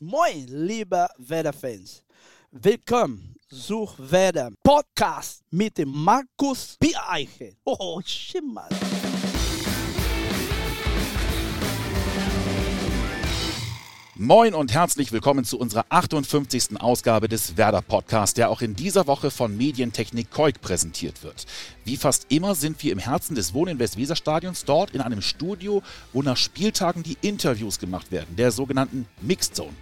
Moin, liebe Werder-Fans. Willkommen zu Werder Podcast mit dem Markus Biereiche. Oh, Schimmel. Moin und herzlich willkommen zu unserer 58. Ausgabe des Werder Podcasts, der auch in dieser Woche von Medientechnik Koik präsentiert wird. Wie fast immer sind wir im Herzen des Wohninvest Weserstadions, dort in einem Studio, wo nach Spieltagen die Interviews gemacht werden, der sogenannten Mixed Zone.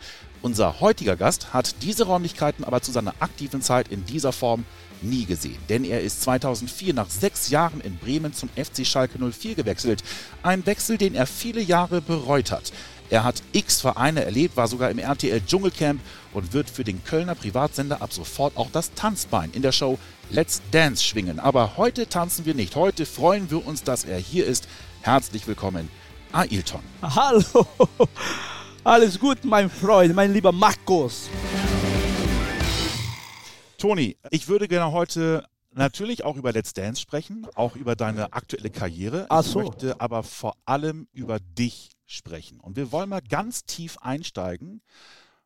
Unser heutiger Gast hat diese Räumlichkeiten aber zu seiner aktiven Zeit in dieser Form nie gesehen, denn er ist 2004 nach sechs Jahren in Bremen zum FC Schalke 04 gewechselt. Ein Wechsel, den er viele Jahre bereut hat. Er hat x Vereine erlebt, war sogar im RTL Dschungelcamp und wird für den Kölner Privatsender ab sofort auch das Tanzbein in der Show Let's Dance schwingen. Aber heute tanzen wir nicht. Heute freuen wir uns, dass er hier ist. Herzlich willkommen, Ailton. Hallo. Alles gut, mein Freund, mein lieber Markus. Toni, ich würde gerne heute natürlich auch über Let's Dance sprechen, auch über deine aktuelle Karriere. Ach Ich so. möchte aber vor allem über dich sprechen. Und wir wollen mal ganz tief einsteigen,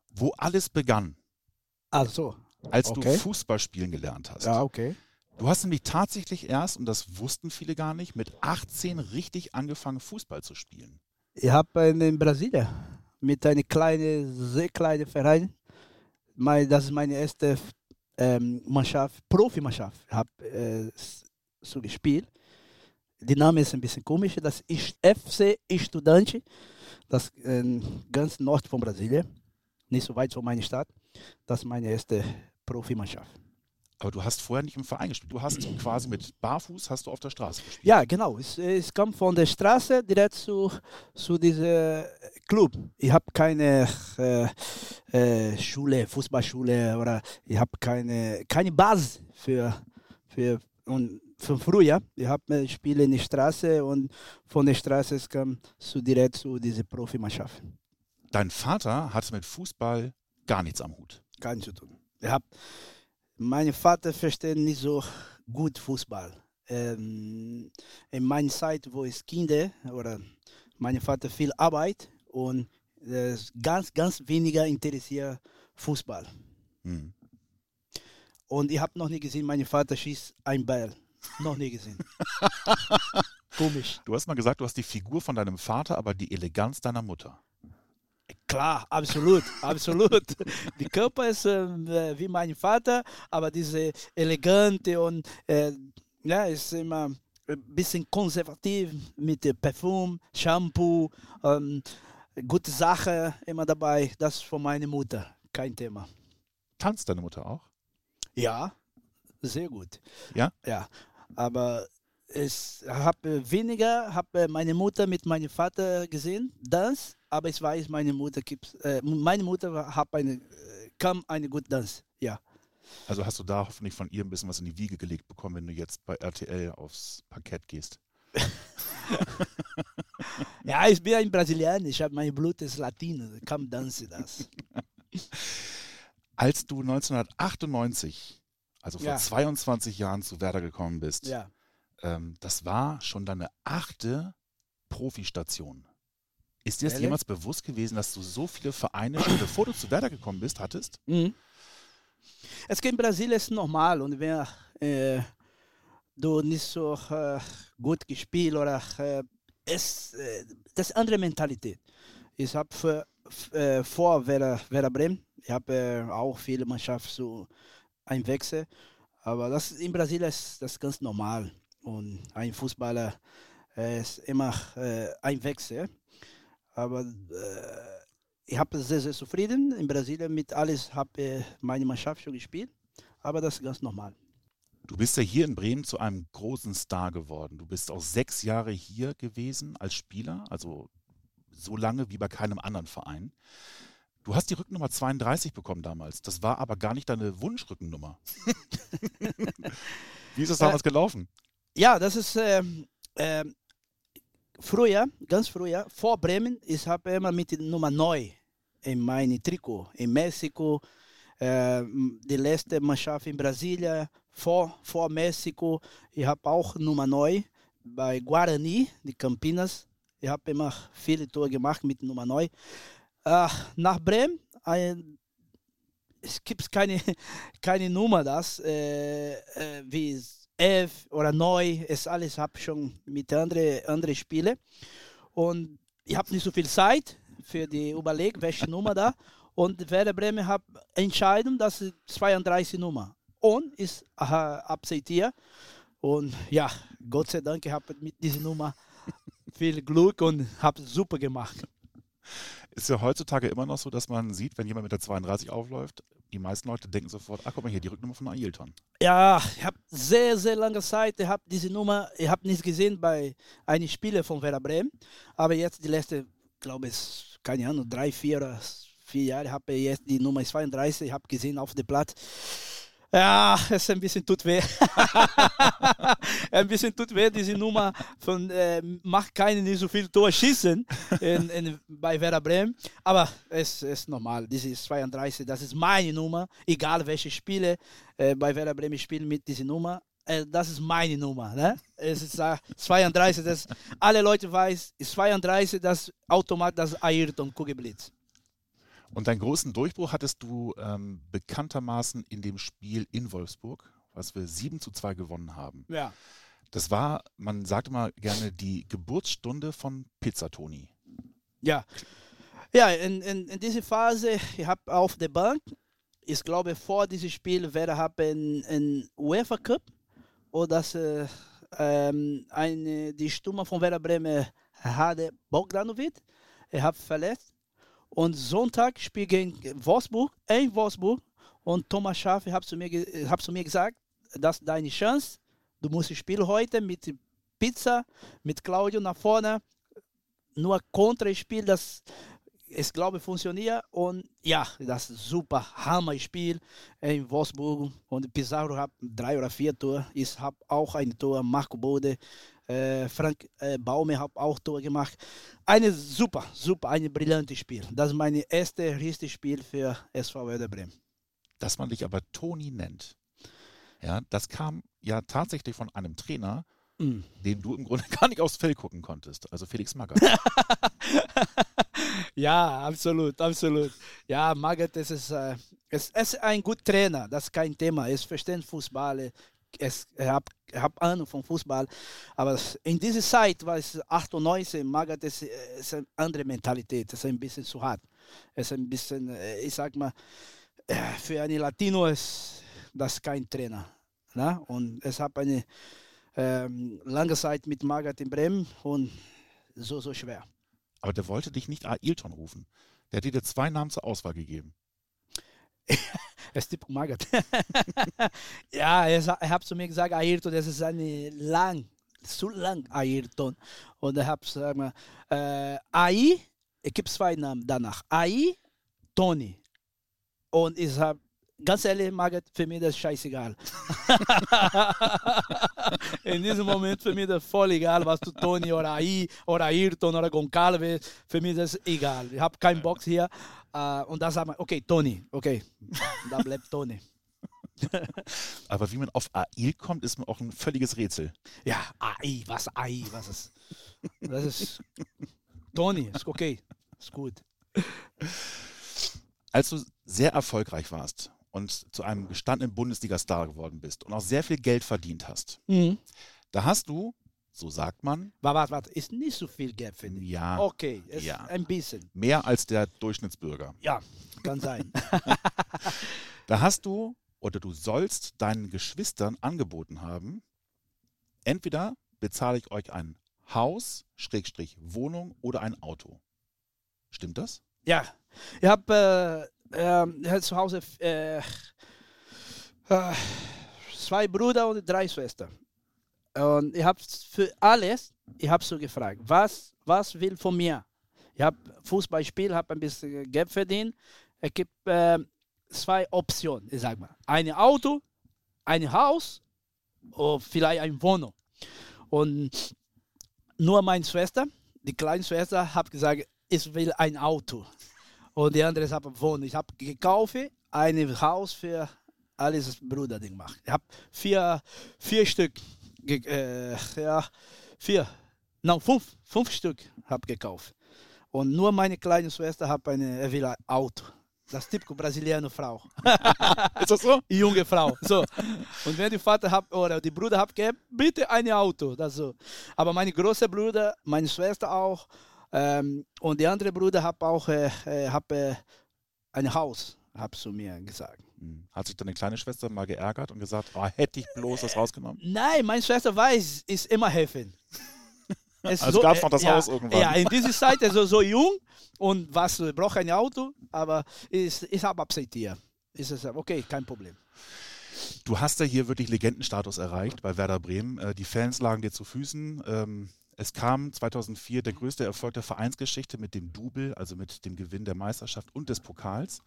wo alles begann, Also, als Okay. du Fußball spielen gelernt hast. ja, okay. Du hast nämlich tatsächlich erst, und das wussten viele gar nicht, mit 18 richtig angefangen, Fußball zu spielen. Ich habe in Brasilien mit einem kleinen, sehr kleinen Verein, mein, das ist meine erste ähm, Mannschaft, Profimannschaft, ich habe äh, so gespielt. Der Name ist ein bisschen komisch, das ist FC Estudante, das äh, ganz Nord von Brasilien, nicht so weit von meiner Stadt. Das ist meine erste Profimannschaft. Aber du hast vorher nicht im Verein gespielt. Du hast quasi mit Barfuß hast du auf der Straße gespielt. Ja, genau. Es, es kam von der Straße direkt zu, zu diesem Club. Ich habe keine äh, äh, Schule, Fußballschule oder ich habe keine, keine Basis für, für, und von früher. Ich habe Spiele in der Straße und von der Straße es kam zu direkt zu dieser Profimannschaft. Dein Vater hatte mit Fußball gar nichts am Hut. Gar nichts zu tun. Ich hab, mein Vater versteht nicht so gut Fußball. Ähm, in meiner Zeit, wo ich Kinder oder mein Vater viel Arbeit und äh, ganz, ganz weniger interessiert Fußball. Hm. Und ich habe noch nie gesehen, mein Vater schießt ein Ball. Noch nie gesehen. Komisch. Du hast mal gesagt, du hast die Figur von deinem Vater, aber die Eleganz deiner Mutter. Klar, absolut, absolut. Die Körper ist äh, wie mein Vater, aber diese elegante und äh, ja, ist immer ein bisschen konservativ mit äh, Parfum, Shampoo, ähm, gute Sache immer dabei. Das ist von meiner Mutter, kein Thema. Tanzt deine Mutter auch? Ja, sehr gut. Ja? Ja, aber ich habe weniger, habe meine Mutter mit meinem Vater gesehen, das, aber ich weiß, meine Mutter gibt, äh, meine Mutter hat eine, äh, kann eine gute Dance, ja. Also hast du da hoffentlich von ihr ein bisschen was in die Wiege gelegt bekommen, wenn du jetzt bei RTL aufs Parkett gehst. Ja, ich bin ein Brasilianer, ich habe mein Blut ist Latino, kann tanzen das. Als du 1998, also vor Ja. 22 Jahren zu Werder gekommen bist, Ja, ähm, das war schon deine achte Profistation. Ist dir das jemals bewusst gewesen, dass du so viele Vereine schon bevor du zu Werder gekommen bist, hattest? Mhm. Es em Brasília é normal, onde vem é, do nisso äh, gut gespielt oder äh, es, äh, das ist andere Mentalität. Ich habe äh, vor Werder, Werder Bremen, ich habe äh, auch viele Mannschaften so ein Wechsel, aber das in Brasilien ist das ganz normal und ein Fußballer äh, ist immer äh, ein Wechsel. Aber äh, ich habe sehr, sehr zufrieden in Brasilien mit alles, habe meine Mannschaft schon gespielt, aber das ist ganz normal. Du bist ja hier in Bremen zu einem großen Star geworden. Du bist auch sechs Jahre hier gewesen als Spieler, also so lange wie bei keinem anderen Verein. Du hast die Rückennummer 32 bekommen damals. Das war aber gar nicht deine Wunschrückennummer. wie ist das damals gelaufen? Ja, das ist ähm, ähm, früher, ganz früher, vor Bremen, ich habe immer mit der Nummer 9 in meinem Trikot. In Mexiko, äh, die letzte Mannschaft in Brasilien, vor, vor Mexiko. Ich habe auch Nummer 9 bei Guarani, die Campinas. Ich habe immer viele Tore gemacht mit Nummer 9. Nach Bremen ein, es gibt keine, keine Nummer, das äh, äh, wie elf oder neu, ist alles habe schon mit anderen andere Spiele. Und ich habe nicht so viel Zeit für die Überleg, welche Nummer da. Und Werder Bremen hat entschieden, dass 32 Nummer. Und ist äh, akzeptiert und ja, Gott sei Dank, ich habe mit dieser Nummer viel Glück und habe super gemacht. Ist ja heutzutage immer noch so, dass man sieht, wenn jemand mit der 32 aufläuft, die meisten Leute denken sofort, ach guck mal hier, die Rücknummer von Ailton. Ja, ich habe sehr, sehr lange Zeit, ich habe diese Nummer, ich habe nicht gesehen bei einem Spieler von Werder Bremen, aber jetzt die letzte, glaube ich, keine Ahnung, drei, vier vier Jahre habe ich jetzt die Nummer 32, ich habe gesehen auf dem Blatt. Ja, es ein bisschen tut weh. ein bisschen tut weh, diese Nummer von äh, macht keinen nicht so viel Tor schießen in, in, bei Werder Bremen. Aber es ist normal. Ist 32, das ist meine Nummer. Egal welche Spiele äh, bei Werder Bremen spielen mit dieser Nummer. Äh, das ist meine Nummer. Ne? Es ist 32, das alle Leute weiß, 32, das automatisch das Ayrton Kugelblitz. Und deinen großen Durchbruch hattest du ähm, bekanntermaßen in dem Spiel in Wolfsburg, was wir 7 zu 2 gewonnen haben. Ja. Das war, man sagte mal gerne, die Geburtsstunde von Pizza Toni. Ja. Ja, in, in, in dieser Phase, ich habe auf der Bank, ich glaube, vor diesem Spiel werde haben ein UEFA Cup oder das äh, ähm, eine, die Stimme von Werder Bremen hatte Bogdanovic. Er hat verletzt und Sonntag spiel gegen Wolfsburg, in Wolfsburg. Und Thomas Schaaf zu, mir, hat zu mir gesagt, das ist deine Chance. Du musst spielen heute mit Pizza, mit Claudio nach vorne. Nur Konterspiel, das ich glaube, funktioniert. Und ja, das ist super Hammer-Spiel in Wolfsburg. Und Pizarro hat drei oder vier Tore. Ich habe auch ein Tor. Marco Bode äh, Frank äh, Baume hat auch Tor gemacht. Eine super, super, ein brillantes Spiel. Das ist mein erstes richtiges Spiel für SV Werder Bremen. Dass man dich aber Toni nennt, ja, das kam ja tatsächlich von einem Trainer, mm. den du im Grunde gar nicht aufs Feld gucken konntest, also Felix Magath. ja, absolut, absolut. Ja, Magath ist, äh, ist, ist ein guter Trainer, das ist kein Thema. Er versteht Fußball, es, ich habe hab Ahnung vom Fußball, aber in dieser Zeit war es 98, Magath ist, ist eine andere Mentalität, es ist ein bisschen zu hart. Es ist ein bisschen, äh, ich sag mal, äh, für einen Latino ist das kein Trainer. Ne? Und es hat eine ähm, lange Zeit mit Magath in Bremen und so, so schwer. Aber der wollte dich nicht Ailton rufen. Der hat dir zwei Namen zur Auswahl gegeben. ist tipo Magath. ja, er hat zu mir gesagt, Ayrton, das ist eine lang, zu lang Ayrton. Und er hat gesagt, äh, AI, es gibt zwei Namen danach. AI, Tony. Und ich habe ganz ehrlich, Margaret, für mich das ist scheißegal. in diesem Moment für mich das voll egal, was du Tony oder AI oder Ayrton oder Goncalves, für mich das ist egal. Ich habe keinen Box hier. Uh, und da sagt man, okay, Tony, okay, da bleibt Tony. Aber wie man auf AI kommt, ist mir auch ein völliges Rätsel. Ja, AI, was AI, was ist? Das ist Tony, ist okay, ist gut. Als du sehr erfolgreich warst und zu einem gestandenen Bundesliga-Star geworden bist und auch sehr viel Geld verdient hast, mhm. da hast du, so sagt man. Warte, warte, ist nicht so viel Geld, finde ich. Ja. Okay, ja. ein bisschen. Mehr als der Durchschnittsbürger. Ja, kann sein. da hast du oder du sollst deinen Geschwistern angeboten haben, entweder bezahle ich euch ein Haus, Schrägstrich Wohnung oder ein Auto. Stimmt das? Ja, ich habe äh, äh, zu Hause äh, äh, zwei Brüder und drei Schwestern. Und ich habe für alles, ich habe so gefragt, was, was will von mir? Ich habe Fußballspiel, habe ein bisschen Geld verdient. Es gibt äh, zwei Optionen, ich sag mal. Ein Auto, ein Haus oder vielleicht eine Wohnung. Und nur meine Schwester, die kleine Schwester, hat gesagt, ich will ein Auto. Und die andere hat Wohnung. Ich habe gekauft ein Haus für alles Bruder gemacht. Ich habe vier, vier Stück, äh, ja, vier, nein, fünf, fünf Stück habe gekauft. Und nur meine kleine Schwester hat ein, will ein Auto. Das typische brasilianische Frau. Ist das so? Junge Frau. So. Und wenn die Vater hat oder die Bruder hat gegeben, bitte ein Auto. Das so. Aber meine große Bruder, meine Schwester auch ähm, und die andere Bruder hat auch äh, äh, hab, äh, ein Haus, hat zu mir gesagt. Hm. Hat sich deine kleine Schwester mal geärgert und gesagt, oh, hätte ich bloß das rausgenommen? Nein, meine Schwester weiß, ist immer helfen. Es also so, gab es noch das ja, Haus irgendwann. Ja, in dieser Zeit er so jung und was braucht ein Auto, aber ich, ich habe akzeptiert. Ist es okay, kein Problem. Du hast ja hier wirklich Legendenstatus erreicht bei Werder Bremen. Äh, die Fans lagen dir zu Füßen. Ähm, es kam 2004 der größte Erfolg der Vereinsgeschichte mit dem Double, also mit dem Gewinn der Meisterschaft und des Pokals.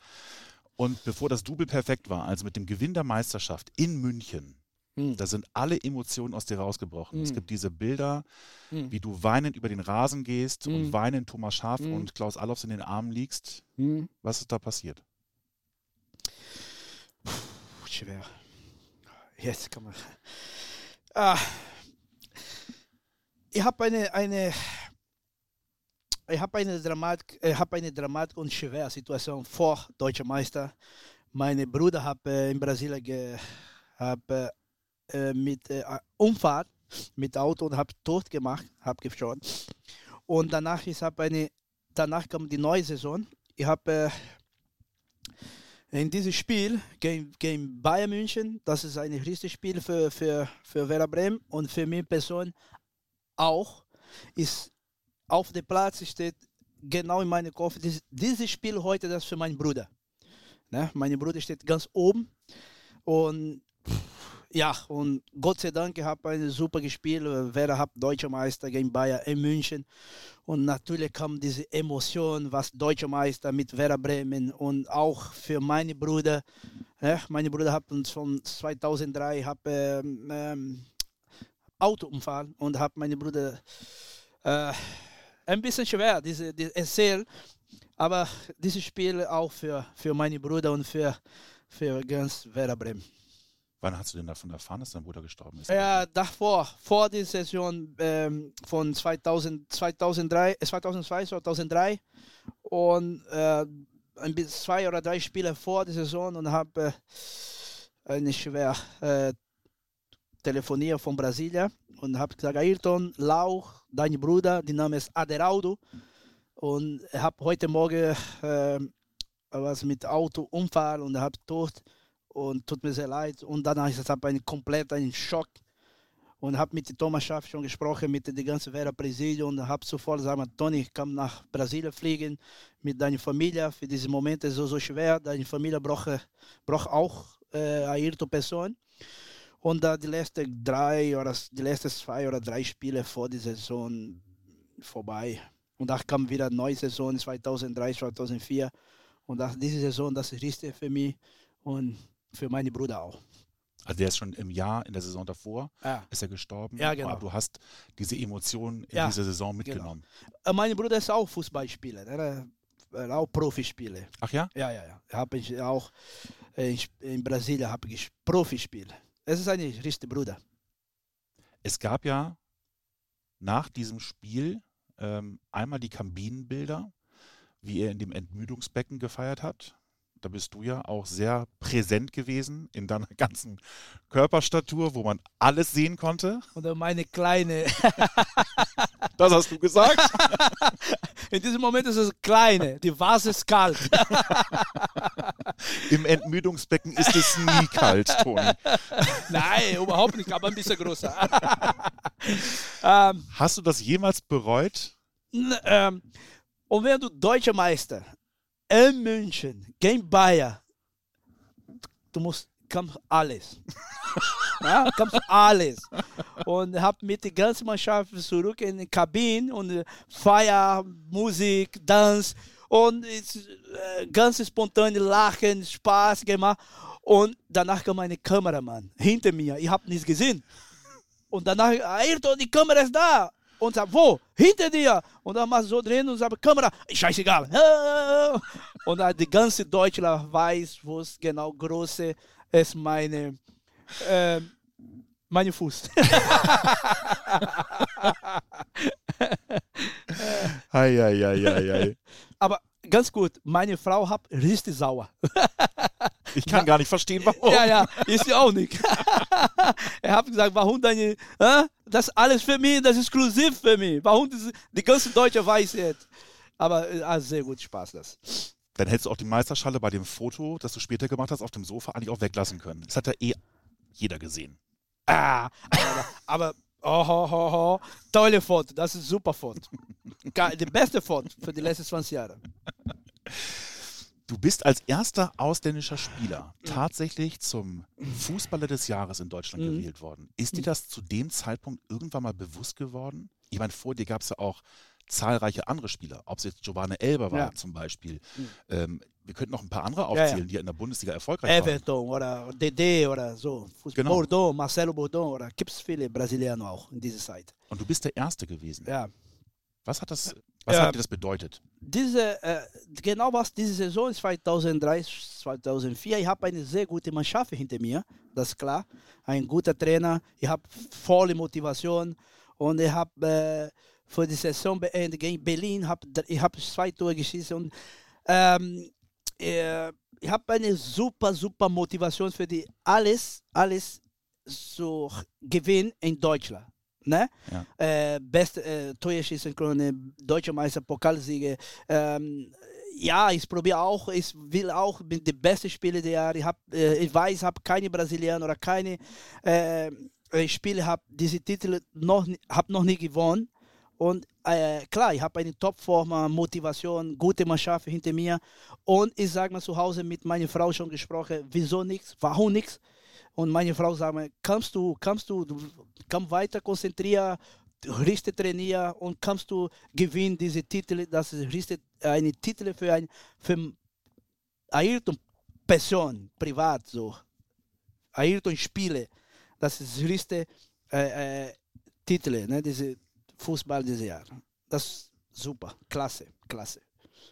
Und bevor das Double perfekt war, also mit dem Gewinn der Meisterschaft in München, hm. Da sind alle Emotionen aus dir rausgebrochen. Hm. Es gibt diese Bilder, hm. wie du weinend über den Rasen gehst und hm. weinend Thomas Schaaf hm. und Klaus Allofs in den Armen liegst. Hm. Was ist da passiert? Puh, schwer. Jetzt kann man. Ah. Ich habe eine, eine, ich habe eine Dramatik, ich habe eine Dramatik und schwere Situation vor Deutscher Meister. Meine Bruder hat äh, in Brasilien ge, hab, äh, mit äh, Unfall mit Auto und habe tot gemacht, habe geschoren. Und danach ist hab eine, danach kam die neue Saison. Ich habe in dieses Spiel gegen, Bayern München, das ist ein richtiges Spiel für, für, für Werder Bremen und für mich Person auch, ist auf dem Platz steht genau in meinem Kopf, dieses, dieses Spiel heute, das für meinen Bruder. Ne? Mein Bruder steht ganz oben und ja, und Gott sei Dank, ich habe ein super gespielt. Werder hat deutscher Meister gegen Bayern in München. Und natürlich kam diese Emotion, was deutscher Meister mit Werder Bremen und auch für meine Brüder. Ja, meine Brüder haben von 2003 hab, ähm, ähm, Autounfall und habe meine Brüder äh, ein bisschen schwer, diese, diese erzählen. Aber dieses Spiel auch für, für meine Brüder und für, für ganz Werder Bremen. Wann hast du denn davon erfahren, dass dein Bruder gestorben ist? Ja, davor, vor der Saison ähm, von 2000, 2003, 2002, 2003 und äh, ein bisschen zwei oder drei Spiele vor der Saison und habe äh, eine schwer äh, telefoniert von Brasilien und habe gesagt, Ayrton, Lauch, dein Bruder, der Name ist Aderaldo und ich habe heute Morgen äh, was mit Autounfall und habe tot und tut mir sehr leid. Und danach ist es ein komplett ein Schock und habe mit Thomas Schaff schon gesprochen, mit dem ganzen Vera Präsidium und habe sofort gesagt, Toni, ich kann nach Brasilien fliegen mit deiner Familie. Für diese Momente ist so, so schwer. Deine Familie braucht, braucht auch äh, eine Person. Und da die letzten drei oder die letzten zwei oder drei Spiele vor der Saison vorbei. Und da kam wieder eine neue Saison 2003, 2004. Und das, diese Saison, das ist richtig für mich. Und für meine Brüder auch. Also der ist schon im Jahr, in der Saison davor, ja. ist er gestorben. Ja, genau. Aber du hast diese Emotionen in ja, dieser Saison mitgenommen. Genau. Mein Bruder ist auch Fußballspieler, er ist auch Profispieler. Ach ja? Ja, ja, ja. Habe ich auch in, in Brasilien habe ich Profispiel. Es ist ein richtiger Bruder. Es gab ja nach diesem Spiel ähm, einmal die Kabinenbilder, wie er in dem Entmüdungsbecken gefeiert hat da bist du ja auch sehr präsent gewesen in deiner ganzen Körperstatur, wo man alles sehen konnte. Oder meine kleine. das hast du gesagt. In diesem Moment ist es kleine, die Vase ist kalt. Im Entmüdungsbecken ist es nie kalt, Toni. Nein, überhaupt nicht, aber ein bisschen größer. ähm, Hast du das jemals bereut? Ähm, und wenn du deutscher Meister in München gegen Bayern, du musst, kannst alles. ja, kannst alles. Und hab mit der ganzen Mannschaft zurück in die Kabine und Feier, Musik, Tanz und äh, ganz spontan Lachen, Spaß gemacht. Und danach kam ein Kameramann hinter mir. Ich habe nichts gesehen. Und danach, Ayrton, die Kamera ist da und sagt, wo? Hinter dir. Und dann machst du so drin und sagt, Kamera, scheißegal. Und die ganze Deutschland weiß, wo es genau große ist meine, äh, meine Fuß. hei, hei, hei, hei. Aber ganz gut. Meine Frau hat richtig sauer. Ich kann gar nicht verstehen, warum. Ja, ja, ist sie auch nicht. er hat gesagt, warum deine, äh, das alles für mich, das ist exklusiv für mich. Warum das, die ganze Deutsche weiß jetzt. Aber äh, sehr gut Spaß das. Dann hättest du auch die Meisterschale bei dem Foto, das du später gemacht hast, auf dem Sofa eigentlich auch weglassen können. Das hat ja eh jeder gesehen. Ah, aber, aber oh, oh, oh, oh, tolle Foto, das ist super Foto. Die beste Foto für die letzten 20 Jahre. Du bist als erster ausländischer Spieler tatsächlich zum Fußballer des Jahres in Deutschland mhm. gewählt worden. Ist dir das zu dem Zeitpunkt irgendwann mal bewusst geworden? Ich meine, vor dir gab es ja auch zahlreiche andere Spieler, ob es jetzt Giovanni Elber war ja. zum Beispiel. Mhm. Ähm, wir könnten noch ein paar andere aufzählen, ja, ja. die in der Bundesliga erfolgreich Everton waren. Everton oder DD oder so. Genau. Bordeaux, Marcelo Bordeaux oder gibt es viele Brasilianer auch in dieser Zeit. Und du bist der Erste gewesen. Ja. Was hat das, was hat dir das bedeutet? Diese, äh, genau was diese Saison 2003, 2004, ich habe eine sehr gute Mannschaft hinter mir, das ist klar. Ein guter Trainer, ich habe volle Motivation und ich habe äh, die Saison beendet gegen Berlin, hab, ich habe zwei Tore geschossen und ähm, äh, ich habe eine super, super Motivation für die alles, alles zu gewinnen in Deutschland. Ne? Ja. Äh, beste äh, Torschützenkrone, deutsche Meister, Pokalsieger. Ähm, ja, ich probiere auch, ich will auch, bin der beste Spieler der Jahre. Ich, hab, äh, ich weiß, ich habe keine Brasilianer oder keine äh Spiele, habe diese Titel noch, hab noch nie gewonnen. Und äh, klar, ich habe eine Topform, Motivation, gute Mannschaft hinter mir. Und ich sage mal zu Hause mit meiner Frau schon gesprochen, wieso nichts, warum nichts. Und meine Frau sagt mir, kannst du, kannst du komm weiter konzentrieren, richtig trainieren und kannst du gewinnen diese Titel, das ist richtig eine Titel für ein für Ayrton Person, privat so. Ayrton Spiele, das ist richtig äh, äh, Titel, ne, diese Fußball dieses Jahr. Das ist super, klasse, klasse.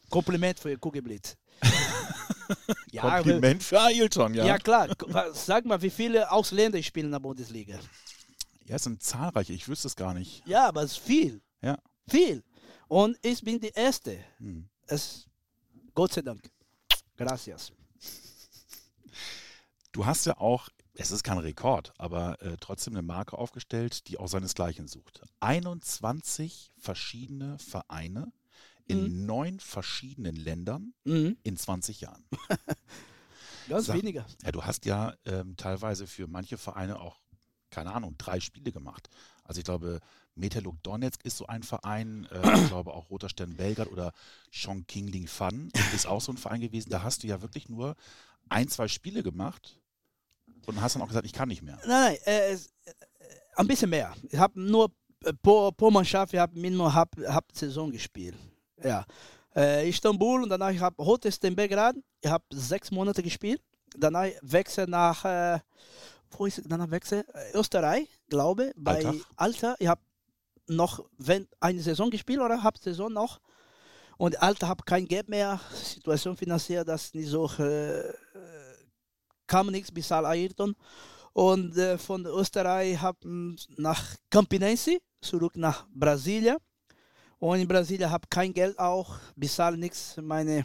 Kompliment für Kugelblitz. ja, Kompliment für Ailton, ja. Ja, klar. Sag mal, wie viele Ausländer spielen in der Bundesliga? Ja, es sind zahlreiche. Ich wüsste es gar nicht. Ja, aber es ist viel. Ja. Viel. Und ich bin die Erste. Hm. Es, Gott sei Dank. Gracias. Du hast ja auch, es ist kein Rekord, aber äh, trotzdem eine Marke aufgestellt, die auch seinesgleichen sucht. 21 verschiedene Vereine in mhm. neun verschiedenen Ländern mhm. in 20 Jahren. Das ist weniger. Ja, du hast ja ähm, teilweise für manche Vereine auch, keine Ahnung, drei Spiele gemacht. Also ich glaube, Metalurg Donetsk ist so ein Verein, äh, ich glaube auch Roter Stern Belgrad oder Chongqing Fan ist auch so ein Verein gewesen. Da hast du ja wirklich nur ein, zwei Spiele gemacht und hast dann auch gesagt, ich kann nicht mehr. Nein, nein, äh, äh, ein bisschen mehr. Ich habe nur äh, pro, pro Mannschaft, ich habe nur hab, hab Saison gespielt. Ja. Äh, Istanbul und danach ich habe Hotest Belgrad. Ich habe sechs Monate gespielt. Danach wechsel nach, äh, wo ist danach wechsel? Äh, Österreich, glaube bei Alter. Alter. Ich habe noch wenn, eine Saison gespielt oder habe Saison noch. Und Alter habe kein Geld mehr. Situation finanziell, das nicht so äh, kam nichts bis Al Ayrton. Und äh, von Österreich habe nach Campinense zurück nach Brasilien und in Brasilien habe kein Geld auch, bezahle nichts, meine,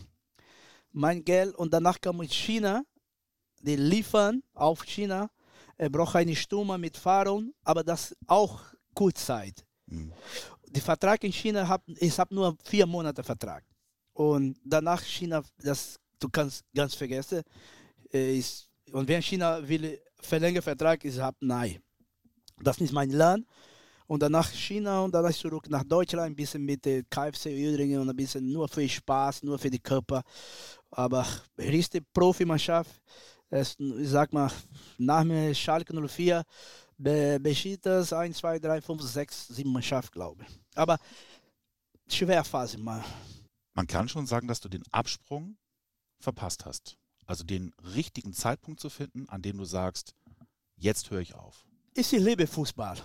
mein Geld. Und danach kam ich China, die liefern auf China. Er braucht eine Stunde mit Fahrung, aber das auch Kurzzeit. Mhm. Der Vertrag in China, hab, ich habe nur vier Monate Vertrag. Und danach China, das du kannst ganz vergessen. Äh, ist, und wenn China will verlängern Vertrag, ich habe nein. Das ist mein Land und dann nach China und dann zurück nach Deutschland, ein bisschen mit der KFC Üdringen und ein bisschen nur für Spaß, nur für die Körper. Aber richtig Profimannschaft, es, ich sag mal, nach mir Schalke 04, Be Besiktas 1, 2, 3, 5, 6, 7 Mannschaft, glaube ich. Aber schwer Phase mal. Man kann schon sagen, dass du den Absprung verpasst hast. Also den richtigen Zeitpunkt zu finden, an dem du sagst, jetzt höre ich auf. Ich liebe Fußball.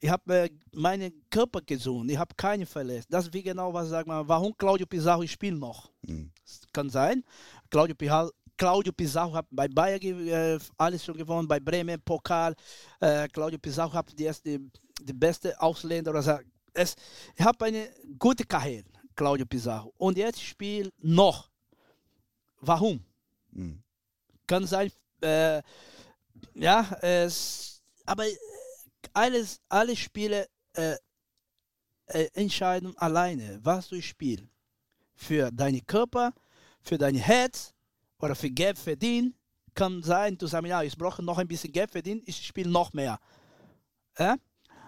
Ich habe äh, meinen Körper gesund, ich habe keine verletzt. Das ist wie genau, was sagt man, warum Claudio Pizarro spielt noch? Mhm. Kann sein. Claudio, Pizarro, Claudio Pizarro hat bei Bayern äh, alles schon gewonnen, bei Bremen, Pokal. Äh, Claudio Pizarro hat die, erste, die beste Ausländer. Oder so. es, ich habe eine gute Karriere. Claudio Pizarro. Und jetzt spielt noch. Warum? Mhm. Kann sein, äh, ja, es, aber äh, alles, alle Spiele äh, äh, entscheiden alleine, was du spielst. Für deinen Körper, für dein Herz oder für Geld verdienen. Kann sein, du sagst, ja, ich brauche noch ein bisschen Geld verdienen, ich spiele noch mehr. Ja?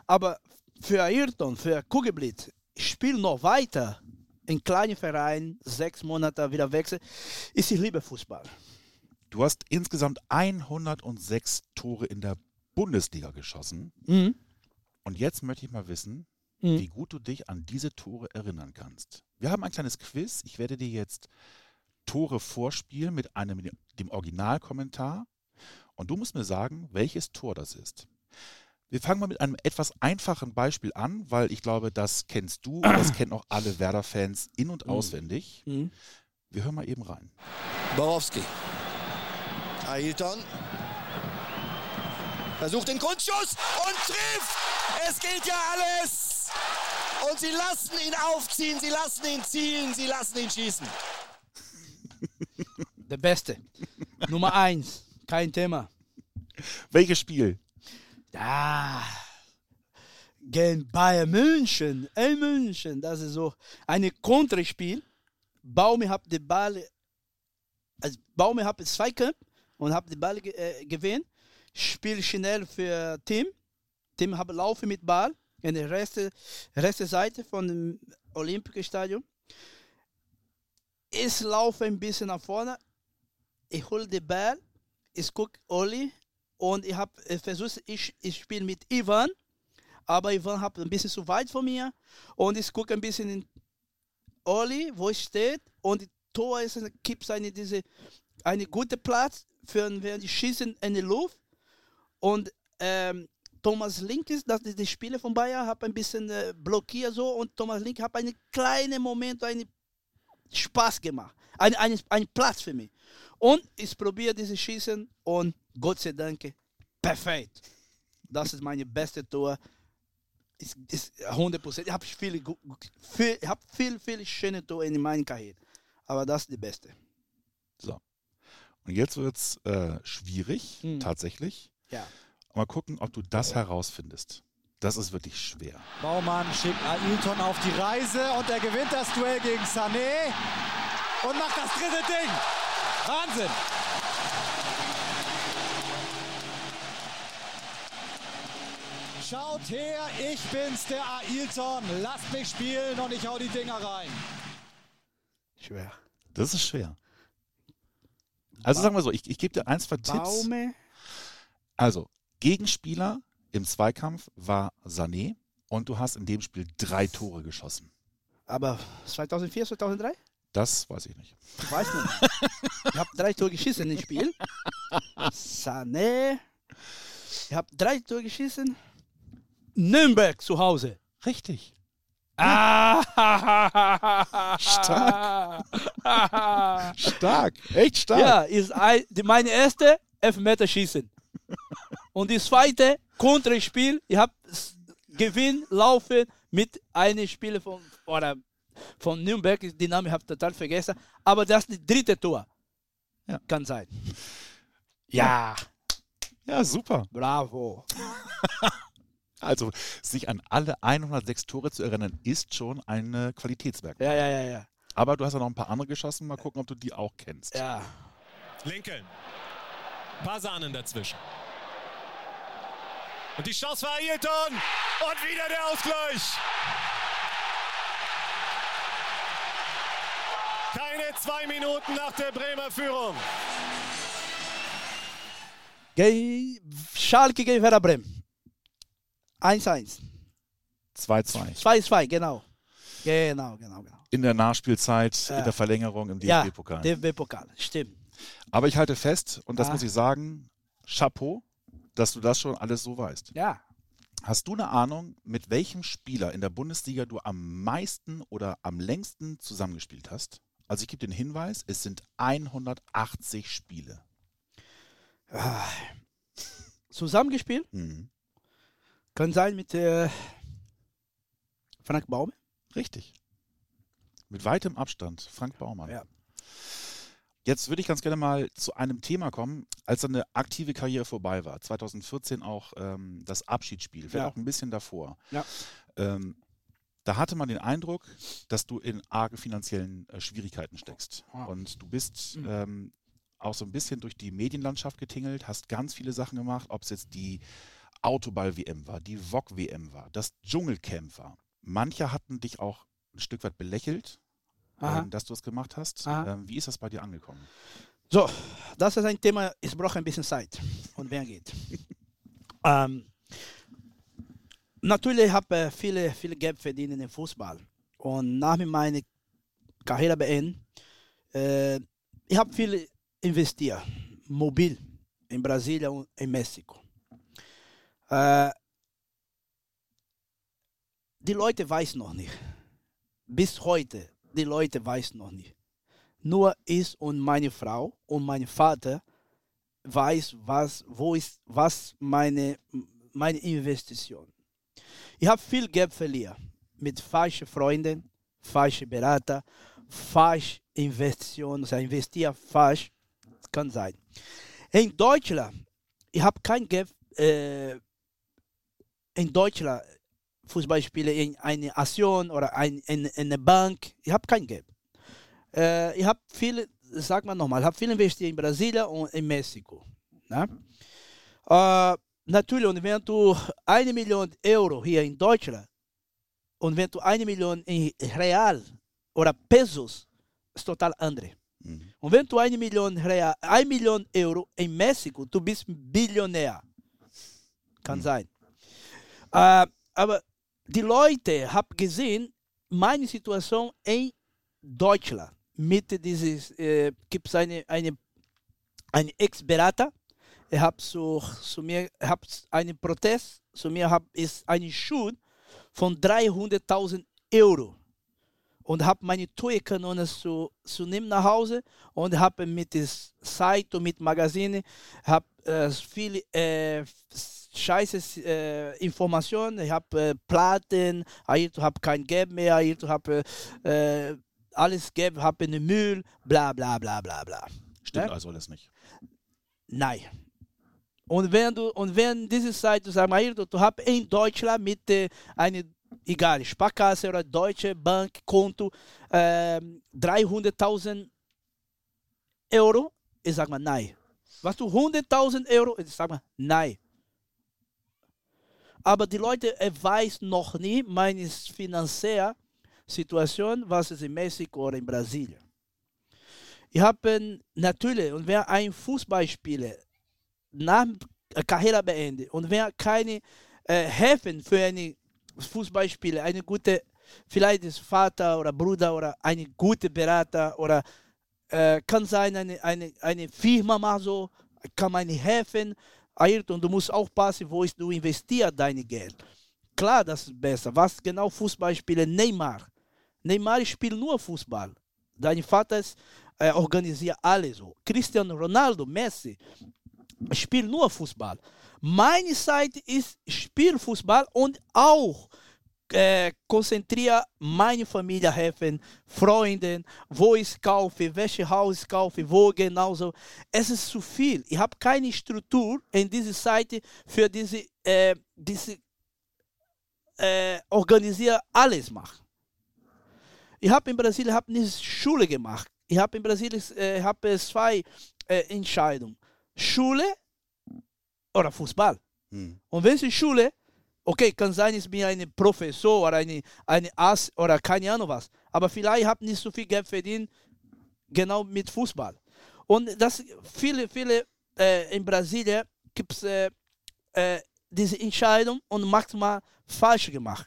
Aber für Ayrton, für Kugelblitz, ich spiele noch weiter in kleinen Vereinen, sechs Monate wieder wechseln, ist ich liebe Fußball. Du hast insgesamt 106 Tore in der Bundesliga geschossen. Mhm. Und jetzt möchte ich mal wissen, Mhm. wie gut du dich an diese Tore erinnern kannst. Wir haben ein kleines Quiz. Ich werde dir jetzt Tore vorspielen mit einem dem Originalkommentar und du musst mir sagen, welches Tor das ist. Wir fangen mal mit einem etwas einfachen Beispiel an, weil ich glaube, das kennst du und das kennen auch alle Werder-Fans in- und auswendig. Mhm. Wir hören mal eben rein. Borowski. Ailton. Versucht den Grundschuss und trifft. Es gilt ja alles. Und sie lassen ihn aufziehen, sie lassen ihn zielen, sie lassen ihn schießen. Der Beste. Nummer eins. Kein Thema. Welches Spiel? Ja. Gegen Bayern München. In München. Das ist so ein Konterspiel. Baume hat den Ball. Also Baume hat Zweikampf und hat den Ball äh, gewinnt. Spiel schnell für Tim. Tim hat laufen mit Ball in der rechte, rechte Seite von dem Olympischen Stadion. Ich laufe ein bisschen nach vorne. Ich hole den Ball. Ich gucke Oli und ich habe versucht, ich, ich spiele mit Ivan, aber Ivan hat ein bisschen zu weit von mir. Und ich gucke ein bisschen in Oli, wo es steht. Und die Tor ist, gibt eine, diese, eine gute Platz für wenn die schießen in die Luft. Und ähm, Thomas Link ist, das ist der Spieler von Bayern, hat ein bisschen äh, blockiert so. Und Thomas Link hat einen kleinen Moment, einen Spaß gemacht, ein, ein, ein Platz für mich. Und ich probiere dieses Schießen und Gott sei Dank, perfekt. Das ist meine beste Tor. Ist, ist 100%. Ich habe viele, viel, ich hab viel, viel schöne Tore in meiner Karriere. Aber das ist die beste. So. Und jetzt wird es äh, schwierig, Hm. tatsächlich. Ja. Mal gucken, ob du das herausfindest. Das ist wirklich schwer. Baumann schickt Ailton auf die Reise und er gewinnt das Duell gegen Sané und macht das dritte Ding. Wahnsinn! Schaut her, ich bin's, der Ailton. Lasst mich spielen und ich hau die Dinger rein. Schwer. Das ist schwer. Also sagen wir so, ich, ich gebe dir ein, zwei Tipps. Baume. Also, Gegenspieler im Zweikampf war Sané und du hast in dem Spiel drei Tore geschossen. Aber 2004, 2003? Das weiß ich nicht. Ich weiß nicht. ich habe drei Tore geschossen im Spiel. Sané. Ich habe drei Tore geschossen. Nürnberg zu Hause. Richtig. Ah, Stark. Stark. Echt stark. Ja, ist ein, die, meine erste Elfmeterschießen. Und die zweite Konterspiel, ich habe Gewinn laufen mit einem Spieler von, oder von Nürnberg, den Namen habe ich total vergessen, aber das ist das dritte Tor. Ja. Kann sein. Ja, Ja, super. bravo. Also, sich an alle 106 Tore zu erinnern, ist schon ein Qualitätswerk. Ja, ja, ja, ja. Aber du hast ja noch ein paar andere geschossen. Mal gucken, ob du die auch kennst. Ja, Lincoln. Paar Sahnen dazwischen. Und die Chance für Ailton. Und wieder der Ausgleich. Keine zwei Minuten nach der Bremer Führung. Ge Schalke gegen Werder Bremen. 1-1. 2-2. 2-2, genau. Genau, genau, genau. In der Nachspielzeit, Ja. in der Verlängerung im Ja, DFB-Pokal. DFB-Pokal, stimmt. Aber ich halte fest, und das Ah. muss ich sagen, Chapeau, dass du das schon alles so weißt. Ja. Hast du eine Ahnung, mit welchem Spieler in der Bundesliga du am meisten oder am längsten zusammengespielt hast? Also ich gebe den Hinweis, es sind 180 Spiele. Zusammengespielt? Mhm. Kann sein mit äh, Frank Baume. Richtig. Mit weitem Abstand. Frank Baumann. Ja. Jetzt würde ich ganz gerne mal zu einem Thema kommen, als deine aktive Karriere vorbei war. 2014 auch ähm, das Abschiedsspiel, vielleicht Ja. auch ein bisschen davor. Ja. Ähm, da hatte man den Eindruck, dass du in arge finanziellen äh, Schwierigkeiten steckst. Und du bist Mhm. ähm, auch so ein bisschen durch die Medienlandschaft getingelt, hast ganz viele Sachen gemacht, ob es jetzt die Autoball-WM war, die VOG-WM war, das Dschungelcamp war. Manche hatten dich auch ein Stück weit belächelt, ähm, dass du es gemacht hast. Ähm, wie ist das bei dir angekommen? So, das ist ein Thema, es braucht ein bisschen Zeit und wer geht. ähm, natürlich habe ich viele, viele Geld verdient im Fußball. Und nach meiner Karriere beenden, äh, ich habe viel investiert, mobil, in Brasilien und in Mexiko. Äh, die Leute weiß noch nicht. Bis heute, die Leute weiß noch nicht nur ich und meine Frau und mein Vater weiß, was, wo ist, was meine, meine Investition. Ich habe viel Geld verlieren mit falschen Freunden, falschen Berater, falsch Investitionen, also investieren falsch, kann sein. In Deutschland, ich habe kein Geld, äh, in Deutschland Fußballspiele in eine Aktion oder ein, in, in eine Bank, ich habe kein Geld. Äh, ich habe viel, sag mal nochmal, habe viel investiert in Brasilien und in Mexiko. Ne? Äh, natürlich, und wenn du eine Million Euro hier in Deutschland und wenn du eine Million in Real oder Pesos, ist total andere. Mhm. Und wenn du eine Million, Real, eine Million Euro in Mexiko, du bist Billionär. Kann Mhm. sein. Äh, aber die Leute haben gesehen, meine Situation in Deutschland. Mit dieses, äh, gibt es eine, eine, eine Ex-Berater, er hat zu, zu mir, hat einen Protest, zu mir hat, ist eine Schuld von 300.000 Euro und habe meine Steuerkanone zu, zu nehmen nach Hause und habe mit der Zeitung, mit Magazine, habe äh, viele äh, scheiße äh, Informationen, ich habe äh, Platten, ich habe kein Geld mehr, ich habe äh, alles Geld, habe eine Müll, bla bla bla bla bla. Stimmt Ja? also alles nicht. Nein. Und wenn du und wenn diese Zeit du sagst, Ayrton, du hast in Deutschland mit äh, eine egal Sparkasse oder Deutsche Bank Konto ähm, 300.000 Euro, ich sag mal nein. Was du 100.000 Euro, ich sag mal nein. Aber die Leute äh, weiß noch nie meine finanzielle Situation, was ist in Mexiko oder in Brasilien. Ich habe natürlich, und wer ein Fußballspieler nach Karriere beendet und wer keine äh, helfen für einen Fußballspieler, eine gute, vielleicht ist Vater oder Bruder oder eine gute Berater oder äh, kann sein eine, eine, eine Firma mal so, kann man helfen. Ayrton, du musst aufpassen, wo ist du investierst dein Geld. Klar, das ist besser. Was genau Fußballspieler Neymar. Neymar spielt nur Fußball. Dein Vater ist, äh, organisiert alles so. Cristiano Ronaldo, Messi, spielt nur Fußball. Meine Seite ist Spielfußball und auch äh, konzentriere meine Familie helfen, Freunde, wo ich kaufe, welche Haus ich kaufe, wo genauso. Es ist zu viel. Ich habe keine Struktur in dieser Seite für diese, äh, diese äh, organisiere alles machen. Ich habe in Brasilien hab nicht Schule gemacht. Ich habe in Brasilien äh, hab zwei äh, Entscheidungen. Schule oder Fußball. Hm. Und wenn sie Schule, okay, kann sein, ich bin ein Professor oder eine, eine Arzt oder keine Ahnung was. Aber vielleicht habe nicht so viel Geld verdient, genau mit Fußball. Und das viele, viele äh, in Brasilien gibt es äh, äh, diese Entscheidung und manchmal falsch gemacht.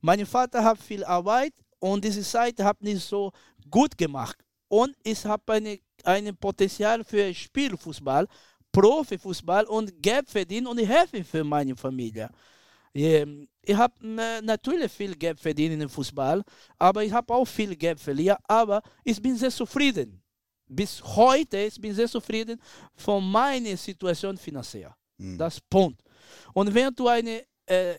Mein Vater hat viel Arbeit und diese Seite hat nicht so gut gemacht. Und ich habe eine, ein Potenzial für Spielfußball, Profifußball und Geld verdienen und ich helfe für meine Familie. Ähm, Ich habe natürlich viel Geld verdient in dem Fußball, aber ich habe auch viel Geld verlieren, aber ich bin sehr zufrieden. Bis heute ich bin sehr zufrieden von meiner Situation finanziell. Hm. Das Punkt. Und wenn du eine äh,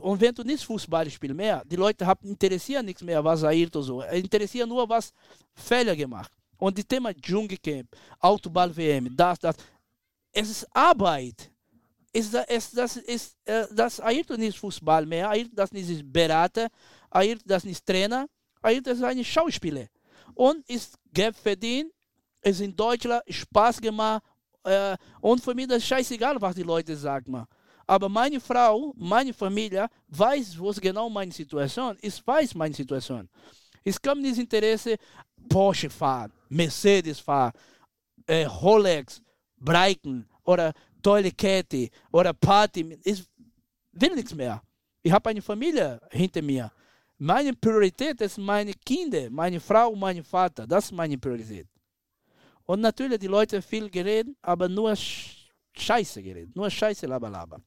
Und wenn du nicht Fußball spielst mehr, die Leute haben interessieren nichts mehr, was Ayrton so. Interessieren nur, was Fehler gemacht. Und das Thema Dschungelcamp, Autoball-WM, das, das. Es ist Arbeit. Es, es, das ist, äh, das Ayrton nicht Fußball mehr, Ayrton das ist Berater, Ayrton das nicht Trainer, Ayrton ist ein Schauspieler. Und ist Geld verdient, ist in Deutschland Spaß gemacht. Äh, und für mich ist das scheißegal, was die Leute sagen. Aber meine Frau, meine Familie weiß, was genau meine Situation ist. Weiß meine Situation. Ich kann nicht Interesse Porsche fahren, Mercedes fahren, äh, Rolex, Breiten oder tolle Kette oder Party. Ich will nichts mehr. Ich habe eine Familie hinter mir. Meine Priorität ist meine Kinder, meine Frau, mein Vater. Das ist meine Priorität. Und natürlich die Leute viel geredet, aber nur Scheiße geredet, nur Scheiße, laber,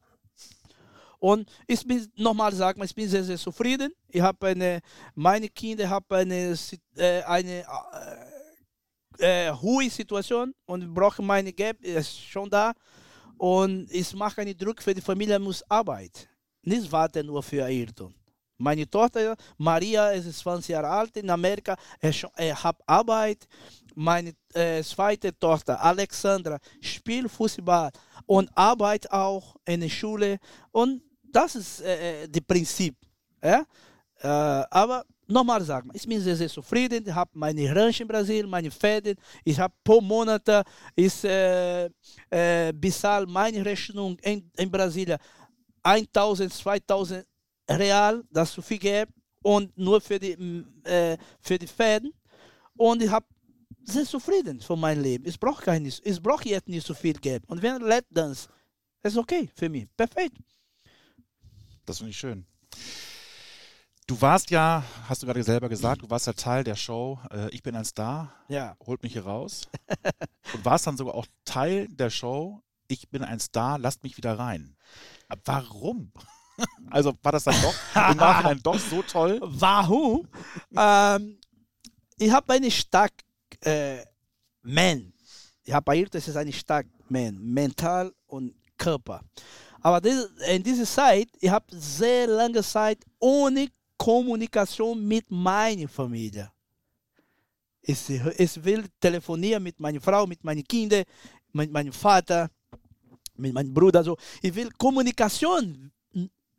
Und ich bin, nochmal sagen, ich bin sehr, sehr zufrieden. Ich habe eine, meine Kinder haben eine, äh, eine äh, äh, hohe Situation und brauchen meine Geld, ist schon da. Und ich mache einen Druck für die Familie, muss arbeiten. Nicht warten nur für Ayrton. Meine Tochter Maria ist 20 Jahre alt in Amerika, er, er hat Arbeit. Meine äh, zweite Tochter Alexandra spielt Fußball und arbeitet auch in der Schule. Und das ist äh, äh das Prinzip. Ja? Äh, aber nochmal sagen, ich bin sehr, sehr zufrieden. Ich habe meine Ranch in Brasilien, meine Pferde. Ich habe pro Monat ist, äh, äh, bezahle meine Rechnung in, in Brasilien 1000, 2000 Real, das zu viel Geld und nur für die, äh, für die Pferde. Und ich habe sehr zufrieden von meinem Leben. Ich brauche ich brauche jetzt nicht so viel Geld. Und wenn Let Dance, ist okay für mich. Perfekt. Das finde ich schön. Du warst ja, hast du gerade selber gesagt, du warst ja Teil der Show äh, Ich bin ein Star. Ja. Holt mich hier raus. und warst dann sogar auch Teil der Show Ich bin ein Star, lasst mich wieder rein. Warum? Also war das dann doch im Nachhinein doch so toll? Warum? ähm, ich habe eine stark äh, Man. Ich habe bei das ist eine stark Man, mental und Körper. Aber das, in dieser Zeit, ich habe sehr lange Zeit ohne Kommunikation mit meiner Familie. Ich, ich will telefonieren mit meiner Frau, mit meinen Kindern, mit meinem Vater, mit meinem Bruder. So. Ich will Kommunikation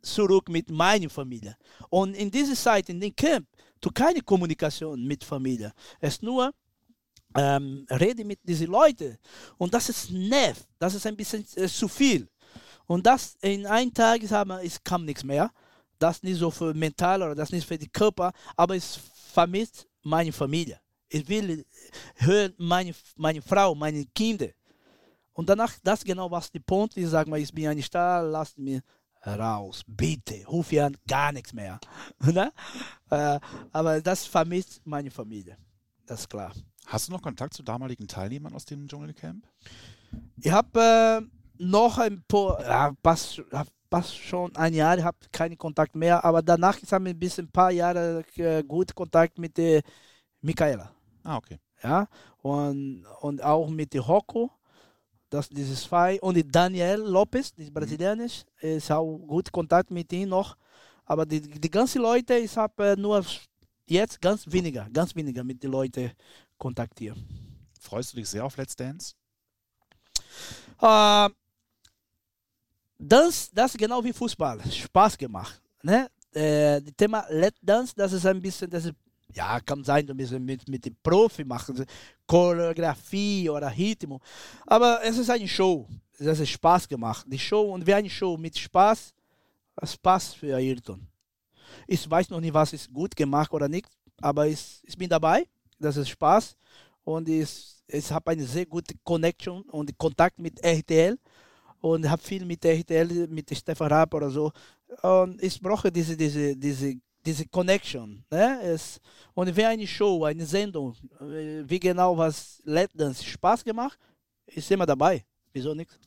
zurück mit meiner Familie. Und in dieser Zeit, in dem Camp, du keine Kommunikation mit Familie. Es nur ähm, rede mit diesen Leuten. Und das ist nerv. Das ist ein bisschen äh, zu viel. Und das in einem Tag ist, es kam nichts mehr. Das nicht so für mental oder das nicht für den Körper, aber es vermisst meine Familie. Ich will hören meine, meine Frau, meine Kinder. Und danach, das genau was der Punkt. Ich sage mal, ich bin ein Star, lasst mir raus, bitte, ruf an, gar nichts mehr. ne? äh, aber das vermisst meine Familie, das ist klar. Hast du noch Kontakt zu damaligen Teilnehmern aus dem Dschungelcamp? Ich habe äh, noch ein paar, ja, passt, passt schon ein Jahr, ich habe keinen Kontakt mehr, aber danach haben wir ein bisschen ein paar Jahre äh, gut Kontakt mit der Michaela. Ah, okay. Ja, und, und auch mit der Hoko das, dieses zwei. Und Daniel Lopez, die brasilianisch, ist auch gut Kontakt mit ihm noch. Aber die, die ganzen Leute, ich habe nur jetzt ganz weniger, ganz weniger mit den Leuten kontaktiert. Freust du dich sehr auf Let's Dance? Äh, das, das genau wie Fußball. Spaß gemacht. Ne? Äh, das Thema Let's Dance, das ist ein bisschen, das ist ja, kann sein, ein bisschen mit, mit dem Profi machen, Choreografie oder Rhythmus. Aber es ist eine Show. Es ist Spaß gemacht. Die Show und wie eine Show mit Spaß, das passt für Ayrton. Ich weiß noch nicht, was ist gut gemacht oder nicht, aber ich, ich bin dabei. Das ist Spaß und ich, ich habe eine sehr gute Connection und Kontakt mit RTL und habe viel mit RTL, mit Stefan Rapp oder so. Und ich brauche diese, diese, diese diese Connection. Ne? Es, und wenn eine Show, eine Sendung, äh, wie genau was Let Dance Spaß gemacht, ist immer dabei. Wieso nicht?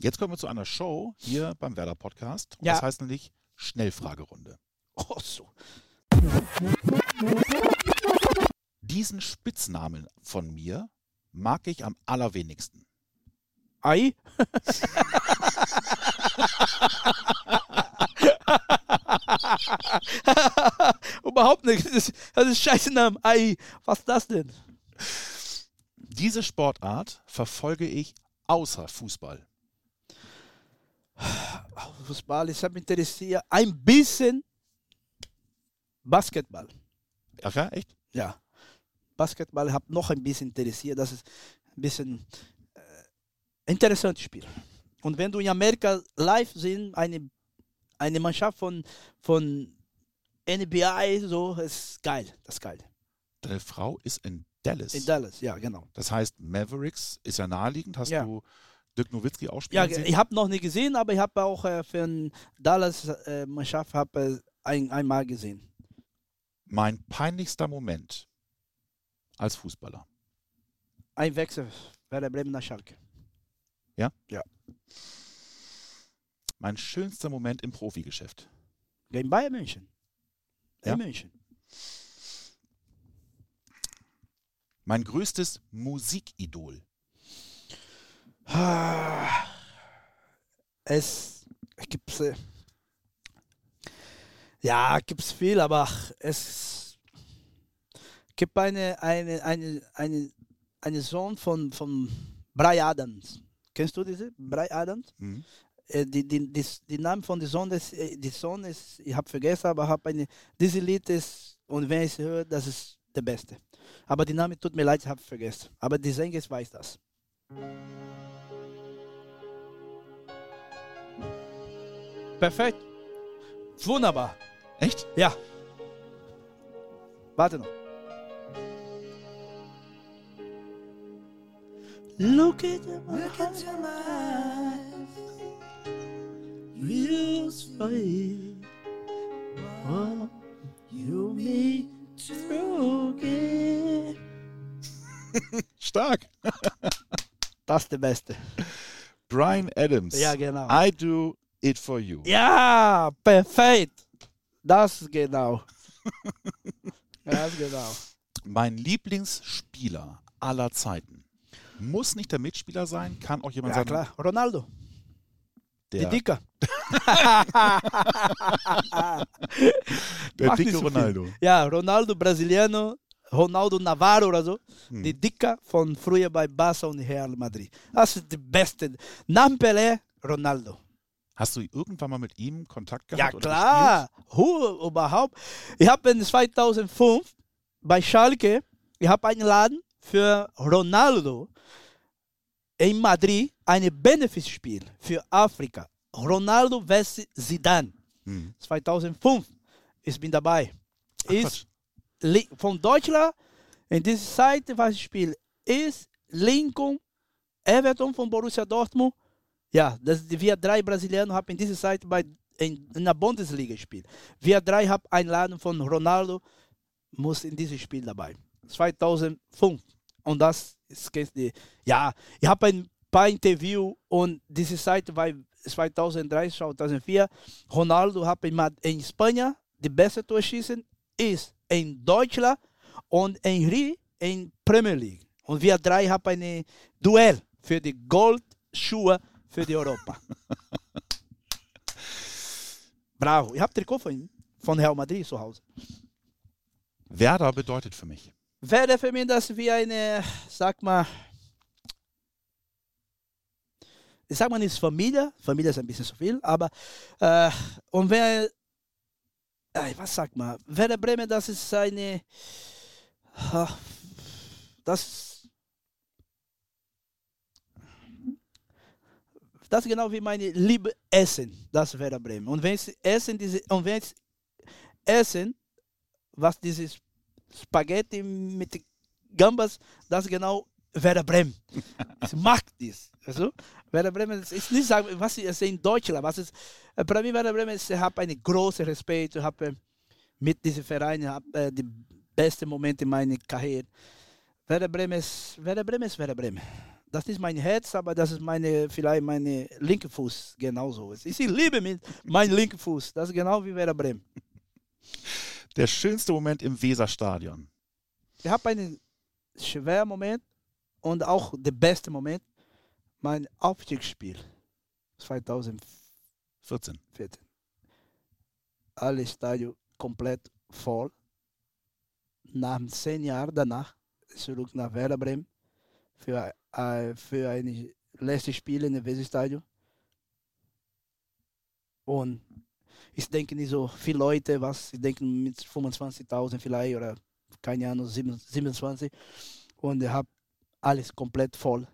Jetzt kommen wir zu einer Show hier beim Werder Podcast. Ja. Das heißt nämlich Schnellfragerunde. Oh, so. Diesen Spitznamen von mir mag ich am allerwenigsten. Ei? Überhaupt nicht. Das ist, das ist scheiße Name. Ei, was ist das denn? Diese Sportart verfolge ich außer Fußball. Fußball, ich habe mich interessiert. Ein bisschen Basketball. Ach ja, echt? Ja. Basketball hat noch ein bisschen interessiert. Das ist ein bisschen interessantes Spiel. Und wenn du in Amerika live siehst, eine, eine Mannschaft von, von NBA, so, ist geil. Das ist geil. Deine Frau ist in Dallas. In Dallas, ja, genau. Das heißt, Mavericks ist ja naheliegend. Hast Ja. du Dirk Nowitzki auch Ja, spielen sehen? ich habe noch nie gesehen, aber ich habe auch äh, für eine Dallas-Mannschaft hab, äh, ein, einmal gesehen. Mein peinlichster Moment als Fußballer. Ein Wechsel, Werder Bremen nach Schalke. Mein schönster Moment im Profigeschäft. Gegen Bayern München. Ja? In München. Mein größtes Musikidol. Ah, Es gibt äh, ja gibt's viel, aber es gibt eine eine eine eine eine Sohn von von Bry Adams. Kennst du diese Bry Adams? Mhm. Äh, die, die, die, die Name von der Sohn ist, äh, die Sohn ist, ich habe vergessen, aber habe eine, diese Lied ist, und wenn ich es höre, das ist der Beste. Aber die Name tut mir leid, ich habe vergessen. Aber die Sänger weiß das. Perfekt. Wunderbar. Echt? Ja. Warte noch. Look into my, eyes. Real sweet. Oh, you me through again. Stark. Das ist der Beste. Brian Adams. Ja, genau. I do it for you. Ja, perfekt. Das genau. Das genau. Mein Lieblingsspieler aller Zeiten. Muss nicht der Mitspieler sein, kann auch jemand Ja, sein, klar. Ronaldo. Die der, Dicker. der Mach dicke so viel. Ronaldo. Ja, Ronaldo Brasiliano, Ronaldo Navarro oder so. Hm. Die Dicker von früher bei Barca und Real Madrid. Das ist die beste. Nach Pelé, Ronaldo. Hast du irgendwann mal mit ihm Kontakt Ja gehabt? oder klar, Who überhaupt. Ich habe in 2005 bei Schalke, ich habe einen Laden für Ronaldo in Madrid, ein Benefizspiel für Afrika. Ronaldo vs Zidane. Hm. 2005. Ich bin dabei. Ach, ist von Deutschland in dieser Zeit, was ich spiele, ist Lincoln, Everton von Borussia Dortmund. Ja, das, wir drei Brasilianer haben in dieser Zeit bei, in, in der Bundesliga gespielt. Wir drei haben Einladung von Ronaldo, muss in diesem Spiel dabei. 2005. Und das ist, ja, ich habe ein paar Interviews und diese Zeit war 2003, 2004. Ronaldo hat in, Mad- in Spanien die beste Torschießen, ist in Deutschland und Henry in Premier League. Und wir drei haben ein Duell für die Goldschuhe für die Europa. Bravo. Ich habe Trikot von von Real Madrid zu Hause. Werder bedeutet für mich. Wäre für mich das wie eine, sag mal, ich sag mal nicht Familie, Familie ist ein bisschen zu viel, aber äh, und wer, äh, was sag mal, Werder Bremen, das ist eine, das, das ist genau wie meine Liebe Essen, das Werder Bremen. Und wenn es Essen, diese, und wenn es Essen, was dieses Spaghetti mit Gambas, das ist genau Werder Bremen. Ich mag das. Also, Werder Bremen ist ist nicht sagen, was ich sehe in Deutschland, was ist, äh, für mich Werder Bremen ist, ich habe einen großen Respekt, ich habe mit diesem Verein ich habe, äh, die besten Momente in meiner Karriere. Werder Bremen ist Werder Bremen ist Werder Bremen. Das ist mein Herz, aber das ist meine, vielleicht meine linke Fuß genauso. Ich liebe meinen linken Fuß. Das ist genau wie Werder Bremen. Der schönste Moment im Weserstadion. Ich habe einen schweren Moment und auch der beste Moment, mein Aufstiegsspiel 2014. 14. alle Stadion komplett voll. Nach zehn Jahren danach zurück nach Werder Bremen für, äh, für ein letztes Spiel in dem Weserstadion. Und ich denke nicht so viele Leute, was ich denke mit 25.000 vielleicht oder keine Ahnung, 27. Und ich habe alles komplett voll.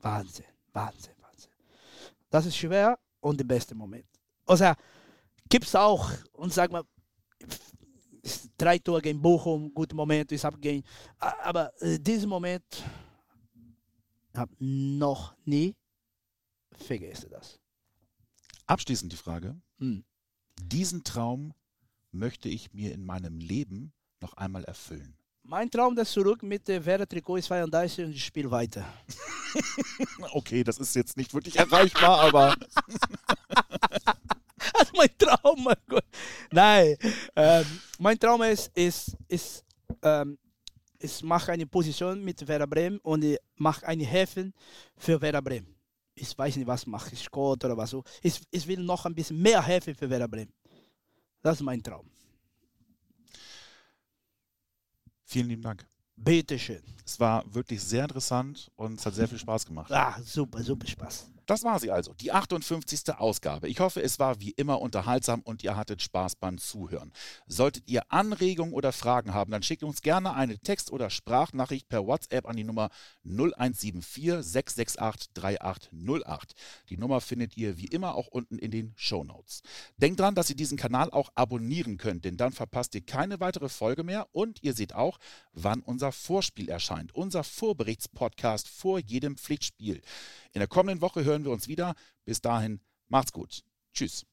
Wahnsinn, Wahnsinn, Wahnsinn. Das ist schwer und der beste Moment. Also gibt es auch, und sag mal, drei Tore gegen Bochum, gute Moment, ich habe gegen, aber äh, diesen Moment habe noch nie vergessen das. Abschließend die Frage. Hm. Diesen Traum möchte ich mir in meinem Leben noch einmal erfüllen. Mein Traum ist zurück mit der Werder Trikot 32 und ich spiele weiter. okay, das ist jetzt nicht wirklich erreichbar, aber. also mein Traum, mein Gott. Nein, ähm, mein Traum ist, ist, ist ähm, ich mache eine Position mit Werder Bremen und ich mache eine Häfen für Werder Bremen. Ich weiß nicht, was mache ich, Scott oder was so. Ich, ich will noch ein bisschen mehr helfen für Werder Bremen. Das ist mein Traum. Vielen lieben Dank. Bitteschön. Es war wirklich sehr interessant und es hat sehr viel Spaß gemacht. Ah, super, super Spaß. Das war sie also, die 58. Ausgabe. Ich hoffe, es war wie immer unterhaltsam und ihr hattet Spaß beim Zuhören. Solltet ihr Anregungen oder Fragen haben, dann schickt uns gerne eine Text- oder Sprachnachricht per WhatsApp an die Nummer 0174 668 3808. Die Nummer findet ihr wie immer auch unten in den Show Notes. Denkt dran, dass ihr diesen Kanal auch abonnieren könnt, denn dann verpasst ihr keine weitere Folge mehr und ihr seht auch, wann unser Vorspiel erscheint, unser Vorberichtspodcast vor jedem Pflichtspiel. In der kommenden Woche hören wir uns wieder. Bis dahin, macht's gut. Tschüss.